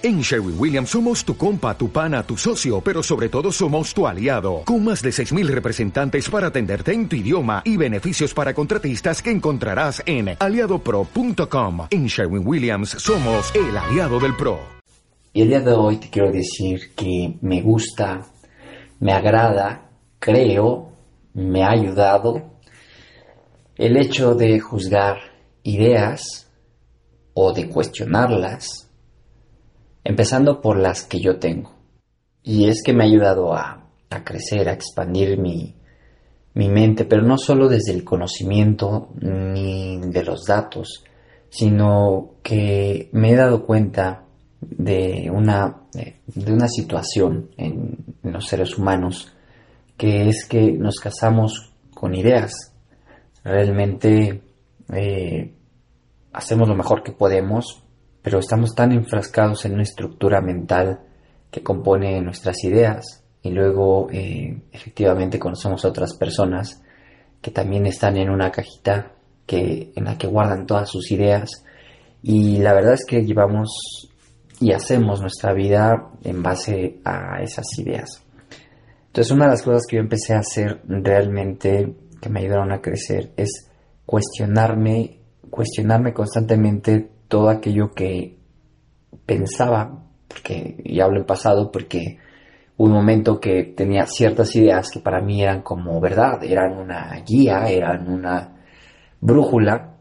En Sherwin Williams somos tu compa, tu pana, tu socio, pero sobre todo somos tu aliado, con más de 6.000 representantes para atenderte en tu idioma y beneficios para contratistas que encontrarás en aliadopro.com. En Sherwin Williams somos el aliado del PRO. Y el día de hoy te quiero decir que me gusta, me agrada, creo, me ha ayudado el hecho de juzgar ideas o de cuestionarlas empezando por las que yo tengo. Y es que me ha ayudado a, crecer, a expandir mi, mi mente, pero no solo desde el conocimiento ni de los datos, sino que me he dado cuenta de una, de una situación en, los seres humanos, que es que nos casamos con ideas. Realmente eh, hacemos lo mejor que podemos, pero estamos tan enfrascados en una estructura mental que compone nuestras ideas y luego eh, efectivamente conocemos a otras personas que también están en una cajita que, en la que guardan todas sus ideas y la verdad es que llevamos y hacemos nuestra vida en base a esas ideas. Entonces una de las cosas que yo empecé a hacer realmente que me ayudaron a crecer es cuestionarme, cuestionarme constantemente todo aquello que pensaba, porque, y hablo en pasado porque un momento que tenía ciertas ideas que para mí eran como verdad, eran una guía, eran una brújula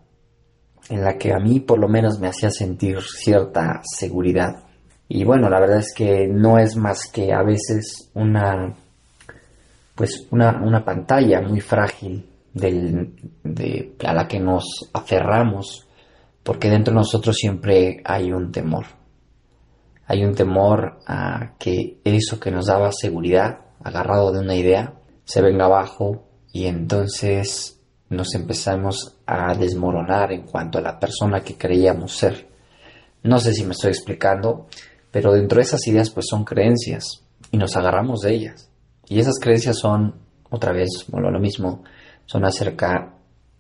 en la que a mí por lo menos me hacía sentir cierta seguridad. Y bueno, la verdad es que no es más que a veces una pues una, una pantalla muy frágil de, a la que nos aferramos porque dentro de nosotros siempre hay un temor. Hay un temor a que eso que nos daba seguridad, agarrado de una idea, se venga abajo y entonces nos empezamos a desmoronar en cuanto a la persona que creíamos ser. No sé si me estoy explicando, pero dentro de esas ideas pues son creencias y nos agarramos de ellas. Y esas creencias son, otra vez, lo mismo, son acerca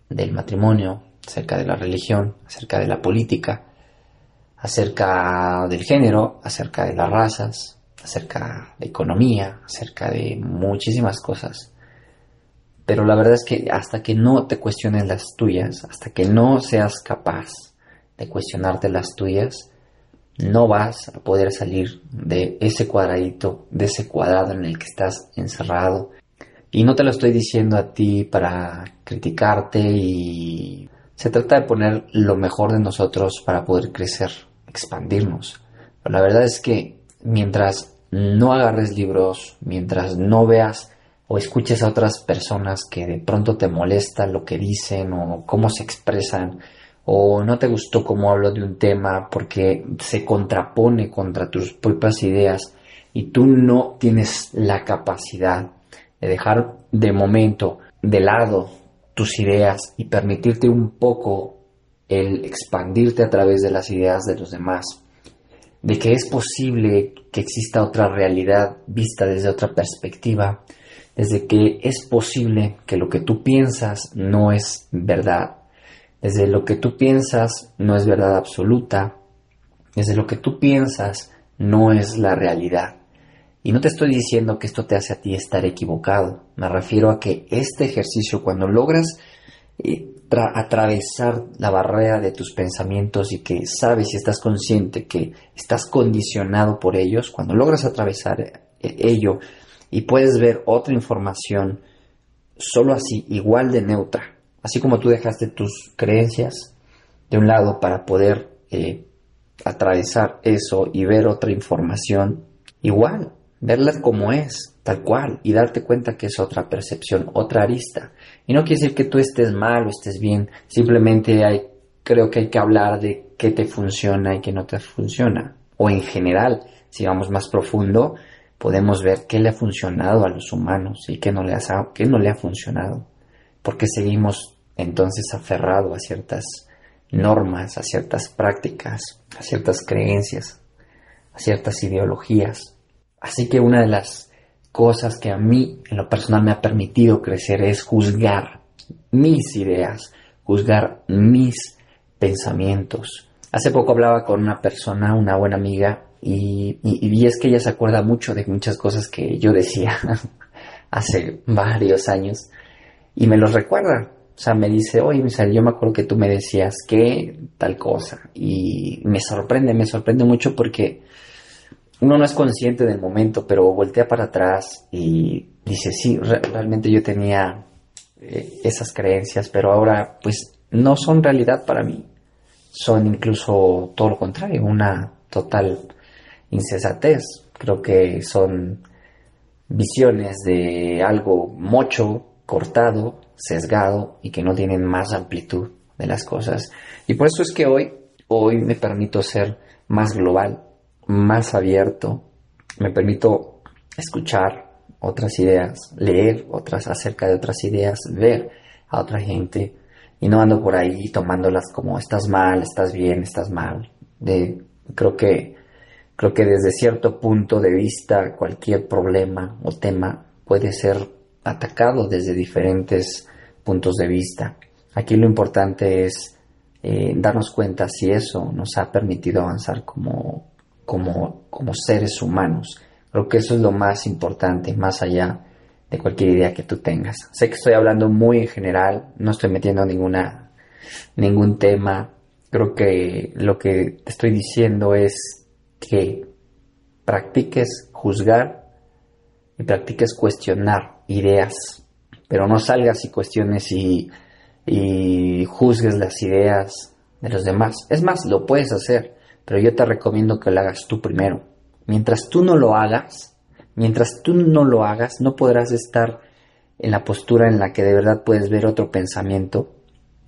del matrimonio, acerca de la religión, acerca de la política, acerca del género, acerca de las razas, acerca de economía, acerca de muchísimas cosas. Pero la verdad es que hasta que no te cuestiones las tuyas, hasta que no seas capaz de cuestionarte las tuyas, no vas a poder salir de ese cuadradito, de ese cuadrado en el que estás encerrado. Y no te lo estoy diciendo a ti para criticarte y se trata de poner lo mejor de nosotros para poder crecer, expandirnos. La verdad es que mientras no agarres libros, mientras no veas o escuches a otras personas que de pronto te molesta lo que dicen o cómo se expresan, o no te gustó cómo hablo de un tema porque se contrapone contra tus propias ideas y tú no tienes la capacidad de dejar de momento de lado tus ideas y permitirte un poco el expandirte a través de las ideas de los demás, de que es posible que exista otra realidad vista desde otra perspectiva, desde que es posible que lo que tú piensas no es verdad, desde lo que tú piensas no es verdad absoluta, desde lo que tú piensas no es la realidad. Y no te estoy diciendo que esto te hace a ti estar equivocado. Me refiero a que este ejercicio, cuando logras eh, atravesar la barrera de tus pensamientos y que sabes y estás consciente que estás condicionado por ellos, cuando logras atravesar eh, ello y puedes ver otra información solo así, igual de neutra, así como tú dejaste tus creencias de un lado para poder eh, atravesar eso y ver otra información igual, verla como es, tal cual, y darte cuenta que es otra percepción, otra arista. Y no quiere decir que tú estés mal o estés bien, simplemente hay, creo que hay que hablar de qué te funciona y qué no te funciona. O en general, si vamos más profundo, podemos ver qué le ha funcionado a los humanos y qué no le ha, qué no le ha funcionado. Porque seguimos entonces aferrados a ciertas normas, a ciertas prácticas, a ciertas creencias, a ciertas ideologías Así que una de las cosas que a mí en lo personal me ha permitido crecer es juzgar mis ideas, juzgar mis pensamientos. Hace poco hablaba con una persona, una buena amiga, y, y, es que ella se acuerda mucho de muchas cosas que yo decía hace varios años y me los recuerda. O sea, me dice, oye, yo me acuerdo que tú me decías que tal cosa. Y me sorprende, me sorprende mucho porque uno no es consciente del momento, pero voltea para atrás y dice, sí, realmente yo tenía eh, esas creencias, pero ahora pues no son realidad para mí. Son incluso todo lo contrario, una total insensatez. Creo que son visiones de algo mocho, cortado, sesgado y que no tienen más amplitud de las cosas. Y por eso es que hoy, hoy me permito ser más global, más abierto, me permito escuchar otras ideas, leer otras acerca de otras ideas, ver a otra gente y no ando por ahí tomándolas como estás mal, estás bien, estás mal. De, creo que creo que desde cierto punto de vista cualquier problema o tema puede ser atacado desde diferentes puntos de vista. Aquí lo importante es eh, darnos cuenta si eso nos ha permitido avanzar como, como, como seres humanos. Creo que eso es lo más importante, más allá de cualquier idea que tú tengas. Sé que estoy hablando muy en general, no estoy metiendo ninguna, ningún tema. Creo que lo que te estoy diciendo es que practiques juzgar y practiques cuestionar ideas, pero no salgas y cuestiones y, y juzgues las ideas de los demás. Es más, lo puedes hacer, pero yo te recomiendo que lo hagas tú primero. Mientras tú no lo hagas, mientras tú no lo hagas, no podrás estar en la postura en la que de verdad puedes ver otro pensamiento,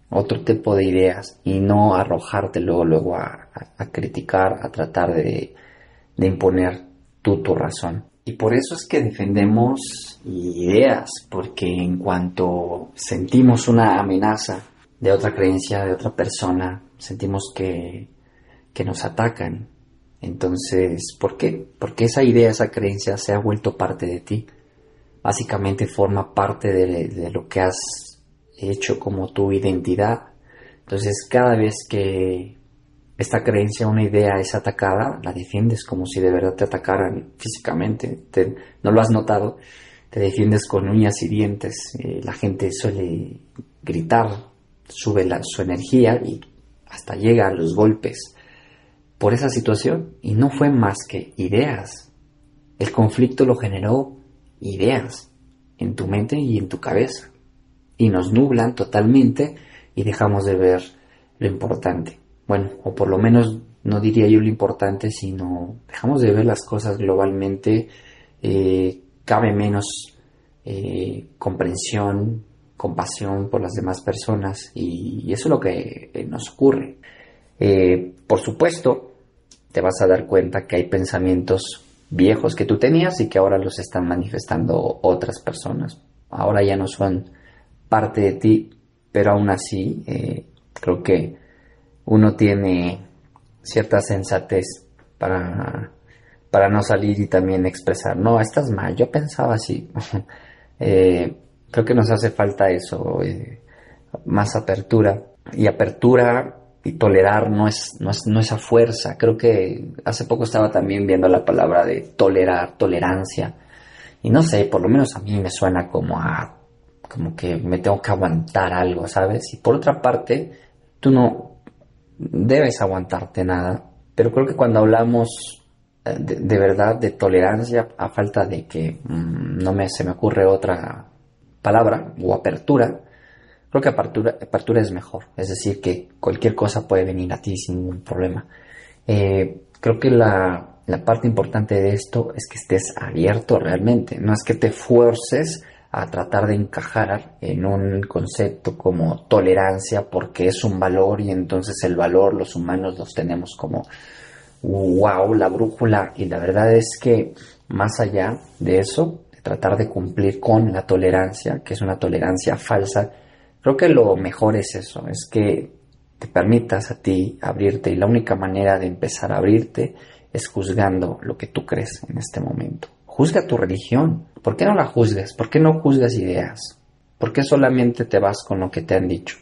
otro tipo de ideas y no arrojarte luego, luego a, criticar, a tratar de, de imponer tú tu razón. Y por eso es que defendemos ideas, porque en cuanto sentimos una amenaza de otra creencia, de otra persona, sentimos que, que nos atacan. Entonces, ¿por qué? Porque esa idea, esa creencia se ha vuelto parte de ti. Básicamente forma parte de, lo que has hecho como tu identidad. Entonces, cada vez que esta creencia, una idea es atacada, la defiendes como si de verdad te atacaran físicamente. no lo has notado, te defiendes con uñas y dientes. Eh, la gente suele gritar, sube la, su energía y hasta llega a los golpes por esa situación. Y no fue más que ideas. El conflicto lo generó ideas en tu mente y en tu cabeza. Y nos nublan totalmente y dejamos de ver lo importante bueno, o por lo menos no diría yo lo importante, sino dejamos de ver las cosas globalmente, eh, cabe menos eh, comprensión, compasión por las demás personas y, eso es lo que eh, nos ocurre. por supuesto, te vas a dar cuenta que hay pensamientos viejos que tú tenías y que ahora los están manifestando otras personas. Ahora ya no son parte de ti, pero aún así creo que uno tiene cierta sensatez para, para no salir y también expresar, no, estás mal, yo pensaba así. Eh, creo que nos hace falta eso, eh, más apertura. Y apertura y tolerar no es, no es, no es a fuerza. Creo que hace poco estaba también viendo la palabra de tolerar, tolerancia. Y no sé, por lo menos a mí me suena como a, como que me tengo que aguantar algo, ¿sabes? Y por otra parte, tú no, debes aguantarte nada. Pero creo que cuando hablamos eh, de, verdad de tolerancia, a falta de que mm, no me, se me ocurre otra palabra o apertura, creo que apertura, es mejor. Es decir, que cualquier cosa puede venir a ti sin ningún problema. Eh, creo que la, la parte importante de esto es que estés abierto realmente. No es que te fuerces a tratar de encajar en un concepto como tolerancia porque es un valor y entonces el valor los humanos los tenemos como wow, la brújula y la verdad es que más allá de eso, de tratar de cumplir con la tolerancia, que es una tolerancia falsa, creo que lo mejor es eso, es que te permitas a ti abrirte y la única manera de empezar a abrirte es juzgando lo que tú crees en este momento. Juzga tu religión. ¿Por qué no la juzgas? ¿Por qué no juzgas ideas? ¿Por qué solamente te vas con lo que te han dicho?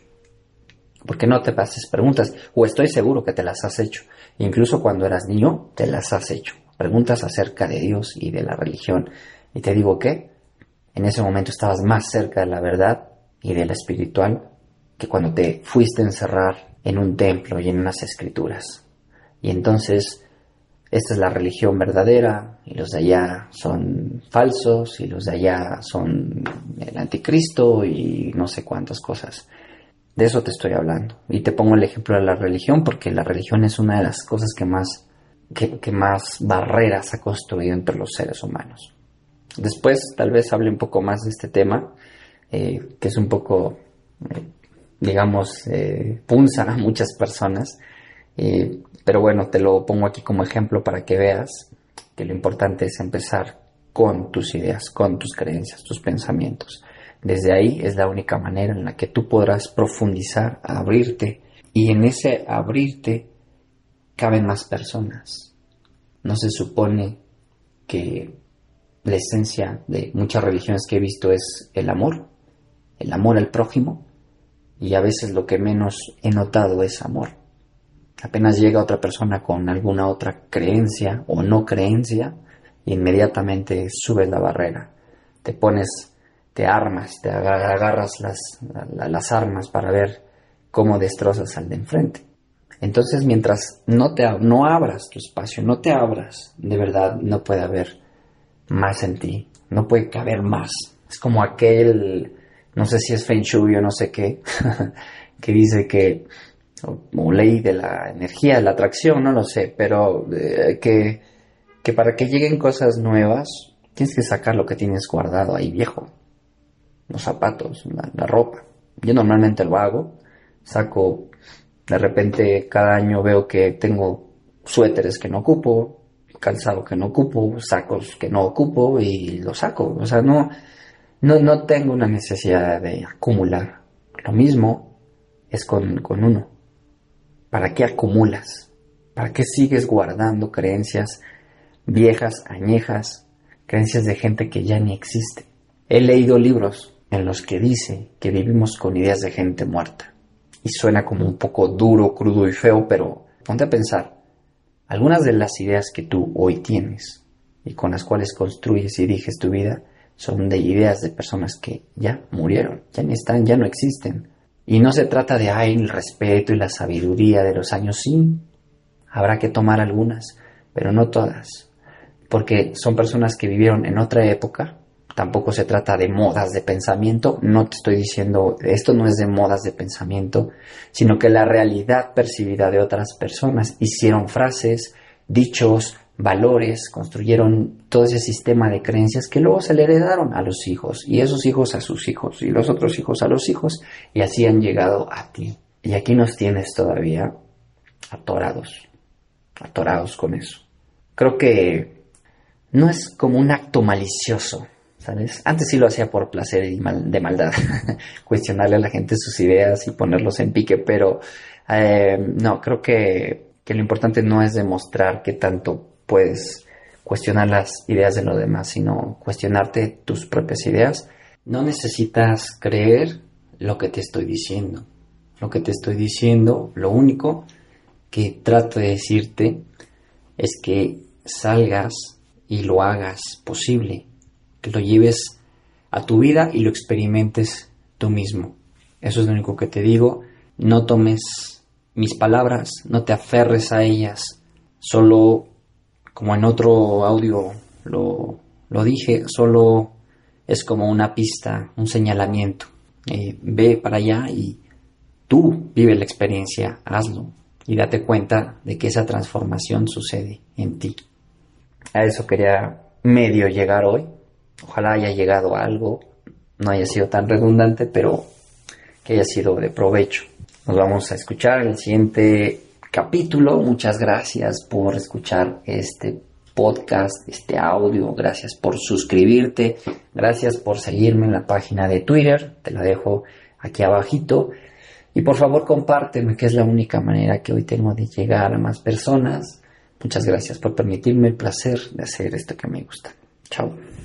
Porque no te haces preguntas, o estoy seguro que te las has hecho. Incluso cuando eras niño, te las has hecho. Preguntas acerca de Dios y de la religión. Y te digo que en ese momento estabas más cerca de la verdad y de la espiritual que cuando te fuiste a encerrar en un templo y en unas escrituras. Y entonces, esta es la religión verdadera y los de allá son falsos y los de allá son el anticristo y no sé cuántas cosas. De eso te estoy hablando. Y te pongo el ejemplo de la religión porque la religión es una de las cosas que más, que, más barreras ha construido entre los seres humanos. Después tal vez hable un poco más de este tema, eh, que es un poco, eh, digamos, eh, punza a muchas personas. pero bueno, te lo pongo aquí como ejemplo para que veas que lo importante es empezar con tus ideas, con tus creencias, tus pensamientos. Desde ahí es la única manera en la que tú podrás profundizar, abrirte y en ese abrirte caben más personas. No se supone que la esencia de muchas religiones que he visto es el amor, el amor al prójimo, y a veces lo que menos he notado es amor. Apenas llega otra persona con alguna otra creencia o no creencia, inmediatamente subes la barrera, te pones te armas, te agarras las, las armas para ver cómo destrozas al de enfrente. Entonces, mientras no, te, no abras tu espacio, no te abras, de verdad no puede haber más en ti, no puede caber más. Es como aquel, no sé si es Feng Shui o no sé qué, que dice que, o, ley de la energía, de la atracción, no lo sé, pero eh, que, que para que lleguen cosas nuevas, tienes que sacar lo que tienes guardado ahí viejo los zapatos, la, ropa. Yo normalmente lo hago, saco, de repente cada año veo que tengo suéteres que no ocupo, calzado que no ocupo, sacos que no ocupo y los saco. O sea, no, no, no tengo una necesidad de acumular. Lo mismo es con, con uno. ¿Para qué acumulas? ¿Para qué sigues guardando creencias viejas, añejas, creencias de gente que ya ni existe? He leído libros en los que dice que vivimos con ideas de gente muerta. Y suena como un poco duro, crudo y feo, pero ponte a pensar, algunas de las ideas que tú hoy tienes y con las cuales construyes y diriges tu vida son de ideas de personas que ya murieron, ya ni están, ya no existen. Y no se trata de, ay, el respeto y la sabiduría de los años, sí, habrá que tomar algunas, pero no todas, porque son personas que vivieron en otra época, tampoco se trata de modas de pensamiento, no te estoy diciendo, esto no es de modas de pensamiento, sino que la realidad percibida de otras personas hicieron frases, dichos, valores, construyeron todo ese sistema de creencias que luego se le heredaron a los hijos y esos hijos a sus hijos y los otros hijos a los hijos y así han llegado a ti. Y aquí nos tienes todavía atorados, atorados con eso. Creo que no es como un acto malicioso antes sí lo hacía por placer y de maldad, cuestionarle a la gente sus ideas y ponerlos en pique, pero eh, no, creo que, que lo importante no es demostrar que tanto puedes cuestionar las ideas de los demás, sino cuestionarte tus propias ideas. No necesitas creer lo que te estoy diciendo. Lo que te estoy diciendo, lo único que trato de decirte es que salgas y lo hagas posible que lo lleves a tu vida y lo experimentes tú mismo. Eso es lo único que te digo. No tomes mis palabras, no te aferres a ellas. Solo, como en otro audio lo, dije, solo es como una pista, un señalamiento. Eh, ve para allá y tú vive la experiencia, hazlo y date cuenta de que esa transformación sucede en ti. A eso quería medio llegar hoy. Ojalá haya llegado a algo, no haya sido tan redundante, pero que haya sido de provecho. Nos vamos a escuchar el siguiente capítulo. Muchas gracias por escuchar este podcast, este audio. Gracias por suscribirte. Gracias por seguirme en la página de Twitter. Te la dejo aquí abajito. Y por favor compárteme, que es la única manera que hoy tengo de llegar a más personas. Muchas gracias por permitirme el placer de hacer esto que me gusta. Chao.